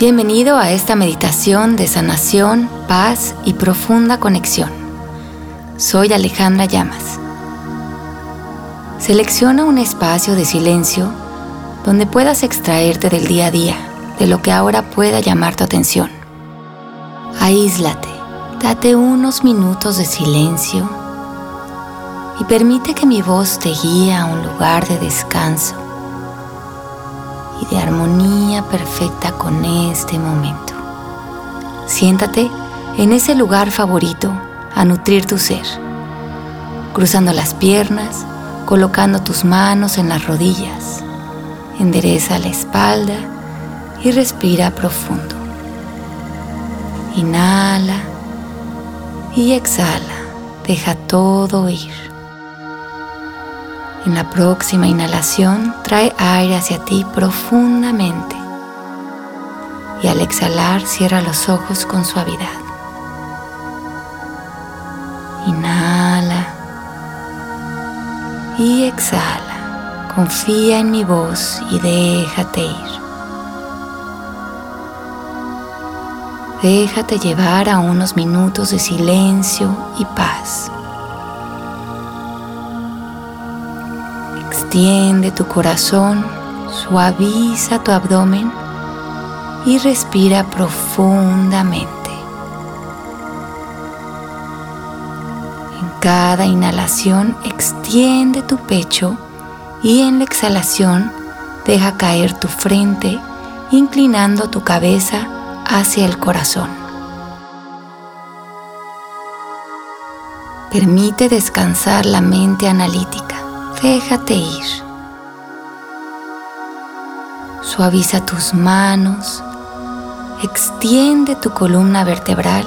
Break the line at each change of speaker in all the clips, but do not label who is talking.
Bienvenido a esta meditación de sanación, paz y profunda conexión. Soy Alejandra Llamas. Selecciona un espacio de silencio donde puedas extraerte del día a día, de lo que ahora pueda llamar tu atención. Aíslate, date unos minutos de silencio y permite que mi voz te guíe a un lugar de descanso y de armonía perfecta con este momento. Siéntate en ese lugar favorito a nutrir tu ser, cruzando las piernas, colocando tus manos en las rodillas. Endereza la espalda y respira profundo. Inhala y exhala. Deja todo ir. En la próxima inhalación, trae aire hacia ti profundamente. Y al exhalar, cierra los ojos con suavidad. Inhala y exhala. Confía en mi voz y déjate ir. Déjate llevar a unos minutos de silencio y paz. Extiende tu corazón, suaviza tu abdomen y respira profundamente. En cada inhalación extiende tu pecho y en la exhalación deja caer tu frente inclinando tu cabeza hacia el corazón. Permite descansar la mente analítica Déjate ir. Suaviza tus manos, extiende tu columna vertebral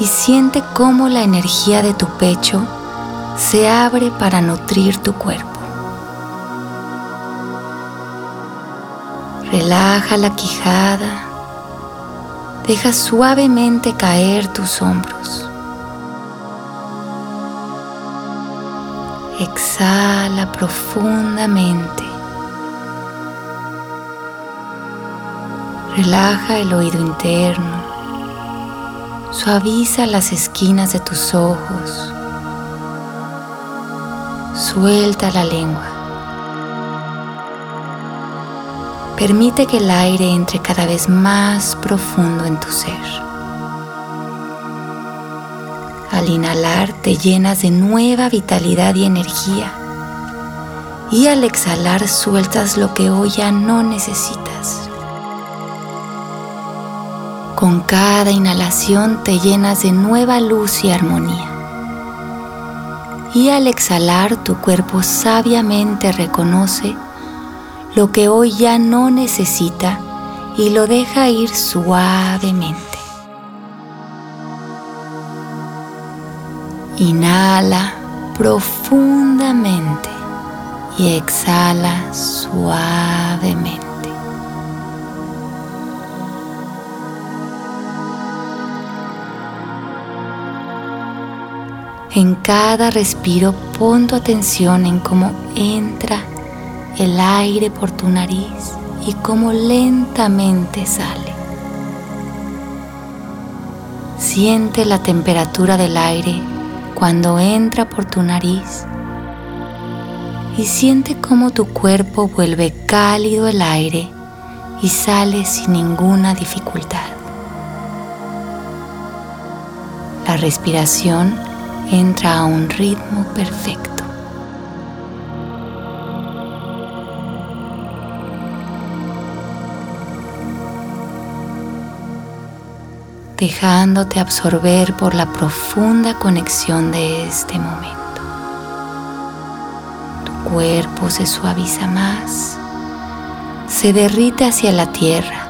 y siente cómo la energía de tu pecho se abre para nutrir tu cuerpo. Relaja la quijada, deja suavemente caer tus hombros. Exhala profundamente. Relaja el oído interno. Suaviza las esquinas de tus ojos. Suelta la lengua. Permite que el aire entre cada vez más profundo en tu ser. Al inhalar te llenas de nueva vitalidad y energía. Y al exhalar sueltas lo que hoy ya no necesitas. Con cada inhalación te llenas de nueva luz y armonía. Y al exhalar tu cuerpo sabiamente reconoce lo que hoy ya no necesita y lo deja ir suavemente. Inhala profundamente y exhala suavemente. En cada respiro pon tu atención en cómo entra el aire por tu nariz y cómo lentamente sale. Siente la temperatura del aire cuando entra por tu nariz y siente cómo tu cuerpo vuelve cálido el aire y sale sin ninguna dificultad. La respiración entra a un ritmo perfecto. Dejándote absorber por la profunda conexión de este momento. Tu cuerpo se suaviza más, se derrite hacia la tierra,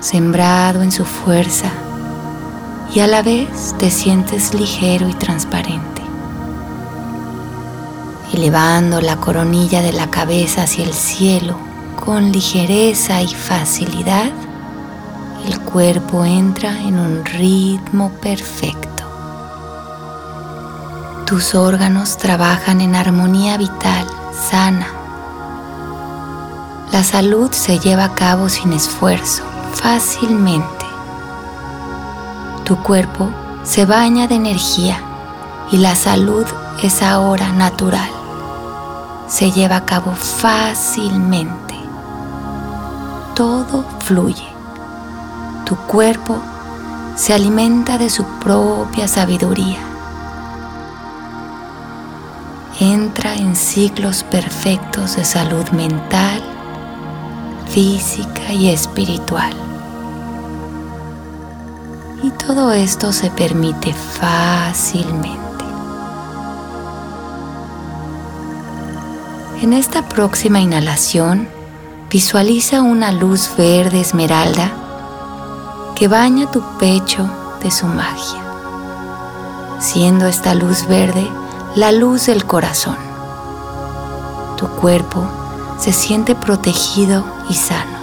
sembrado en su fuerza y a la vez te sientes ligero y transparente. Elevando la coronilla de la cabeza hacia el cielo con ligereza y facilidad, el cuerpo entra en un ritmo perfecto. Tus órganos trabajan en armonía vital, sana. la salud se lleva a cabo sin esfuerzo, fácilmente. Tu cuerpo se baña de energía y la salud es ahora natural. Se lleva a cabo fácilmente. Todo fluye. Tu cuerpo se alimenta de su propia sabiduría. Entra en ciclos perfectos de salud mental, física y espiritual. Y todo esto se permite fácilmente. En esta próxima inhalación, visualiza una luz verde esmeralda que baña tu pecho de su magia, siendo esta luz verde la luz del corazón. Tu cuerpo se siente protegido y sano.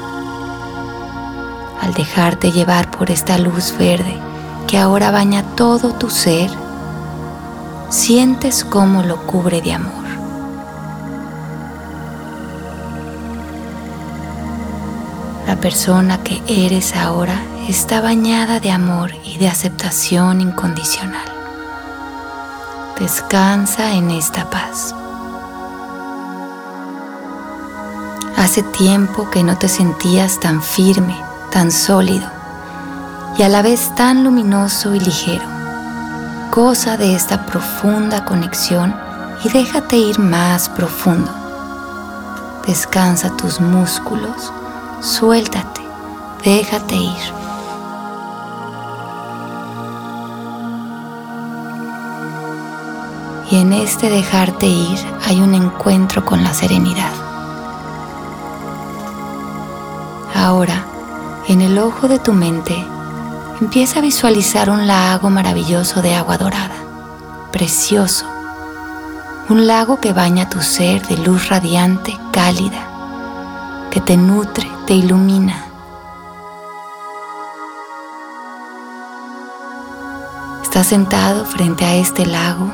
Al dejarte llevar por esta luz verde que ahora baña todo tu ser, sientes cómo lo cubre de amor. Persona que eres ahora está bañada de amor y de aceptación incondicional. Descansa en esta paz. Hace tiempo que no te sentías tan firme, tan sólido y a la vez tan luminoso y ligero. Goza de esta profunda conexión y déjate ir más profundo. Descansa tus músculos, suéltate, déjate ir. y en este dejarte ir hay un encuentro con la serenidad. Ahora, en el ojo de tu mente, empieza a visualizar un lago maravilloso de agua dorada, precioso, un lago que baña tu ser de luz radiante, cálida, que te nutre, te ilumina. Estás sentado frente a este lago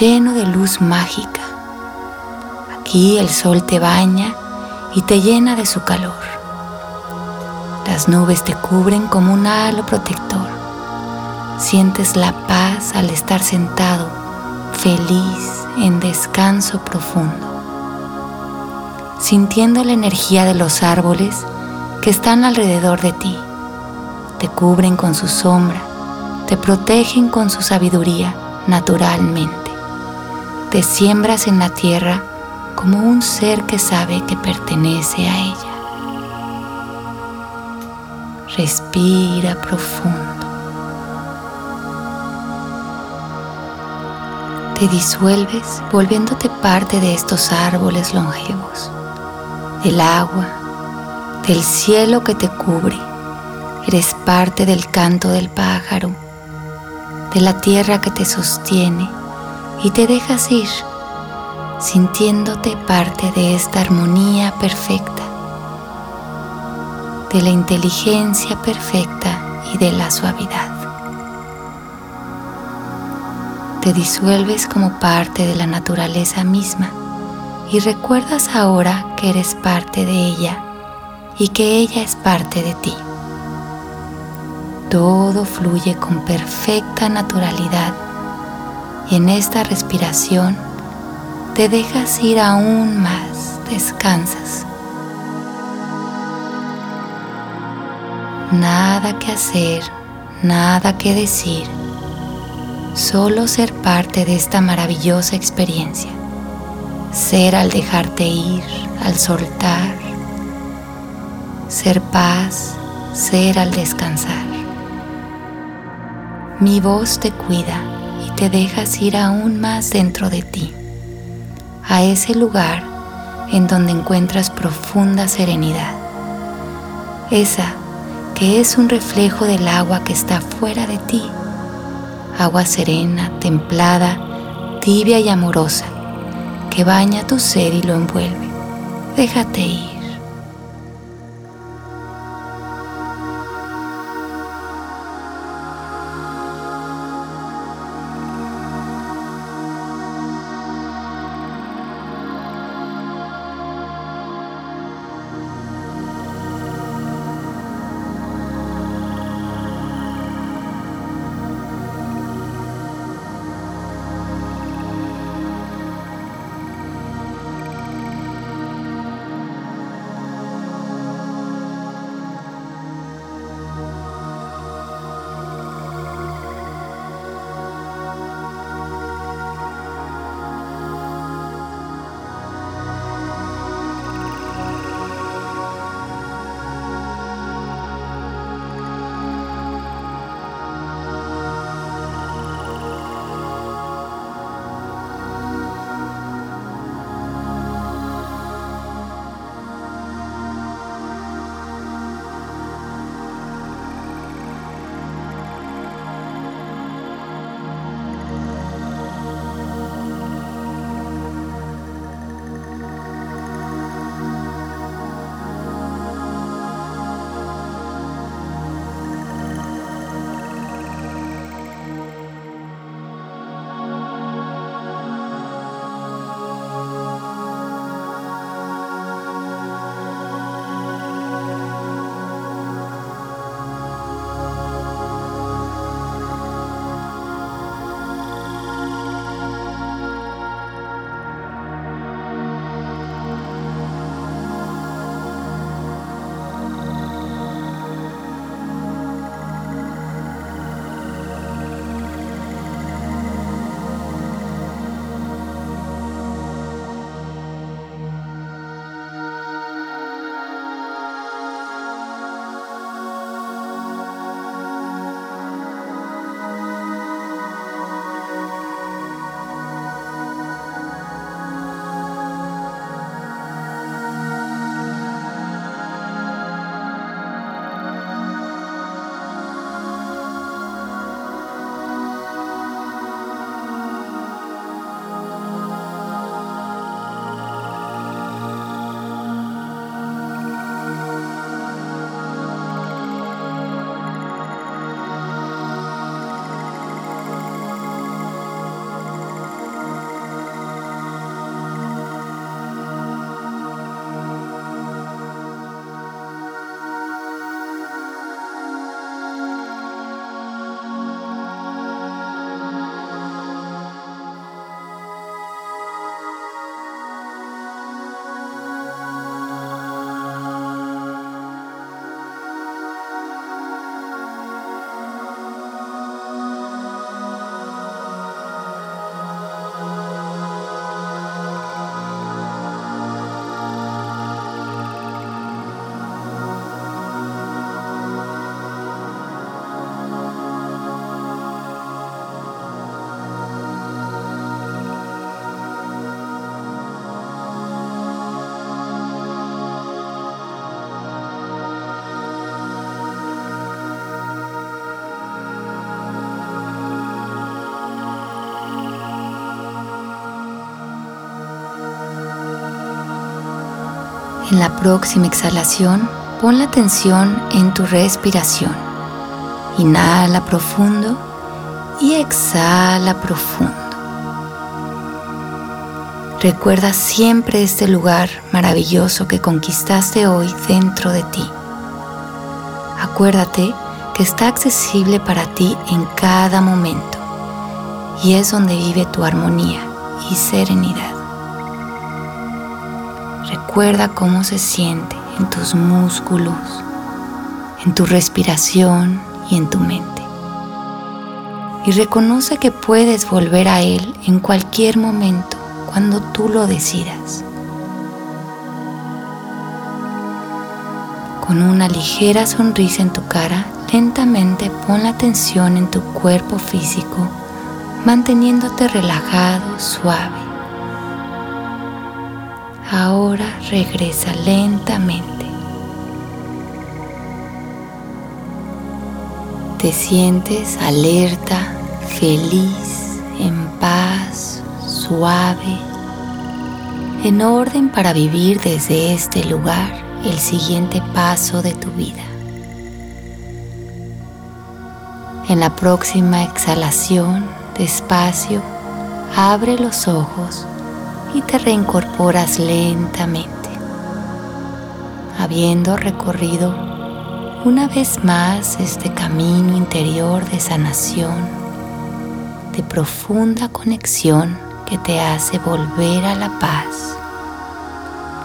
lleno de luz mágica. Aquí el sol te baña y te llena de su calor. Las nubes te cubren como un halo protector. Sientes la paz al estar sentado, feliz, en descanso profundo. Sintiendo la energía de los árboles que están alrededor de ti. Te cubren con su sombra, te protegen con su sabiduría naturalmente te siembras en la tierra como un ser que sabe que pertenece a ella. Respira profundo. Te disuelves volviéndote parte de estos árboles longevos, del agua, del cielo que te cubre. Eres parte del canto del pájaro, de la tierra que te sostiene y te dejas ir sintiéndote parte de esta armonía perfecta, de la inteligencia perfecta y de la suavidad. Te disuelves como parte de la naturaleza misma y recuerdas ahora que eres parte de ella y que ella es parte de ti. Todo fluye con perfecta naturalidad y en esta respiración te dejas ir aún más, descansas. Nada que hacer, nada que decir, solo ser parte de esta maravillosa experiencia. Ser al dejarte ir, al soltar, ser paz, ser al descansar. Mi voz te cuida te dejas ir aún más dentro de ti, a ese lugar en donde encuentras profunda serenidad, esa que es un reflejo del agua que está fuera de ti, agua serena, templada, tibia y amorosa, que baña tu ser y lo envuelve. Déjate ir. En la próxima exhalación, pon la atención en tu respiración. Inhala profundo y exhala profundo. Recuerda siempre este lugar maravilloso que conquistaste hoy dentro de ti. Acuérdate que está accesible para ti en cada momento y es donde vive tu armonía y serenidad. Recuerda cómo se siente en tus músculos, en tu respiración y en tu mente. Y reconoce que puedes volver a Él en cualquier momento cuando tú lo decidas. Con una ligera sonrisa en tu cara, lentamente pon la atención en tu cuerpo físico, manteniéndote relajado, suave. Ahora regresa lentamente. Te sientes alerta, feliz, en paz, suave, en orden para vivir desde este lugar el siguiente paso de tu vida. En la próxima exhalación, despacio, abre los ojos y te reincorporas lentamente, habiendo recorrido una vez más este camino interior de sanación, de profunda conexión que te hace volver a la paz,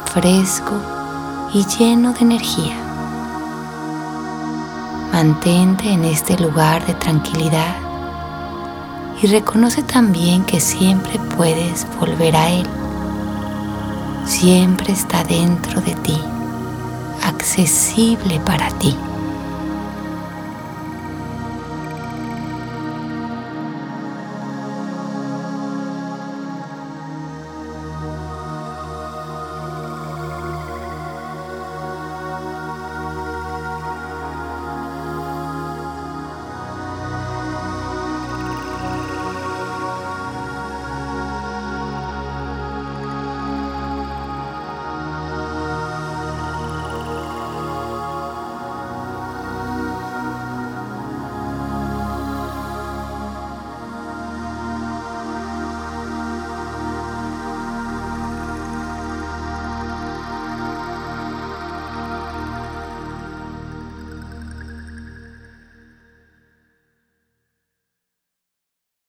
fresco y lleno de energía. Mantente en este lugar de tranquilidad y reconoce también que siempre puedes volver a Él siempre está dentro de ti, accesible para ti.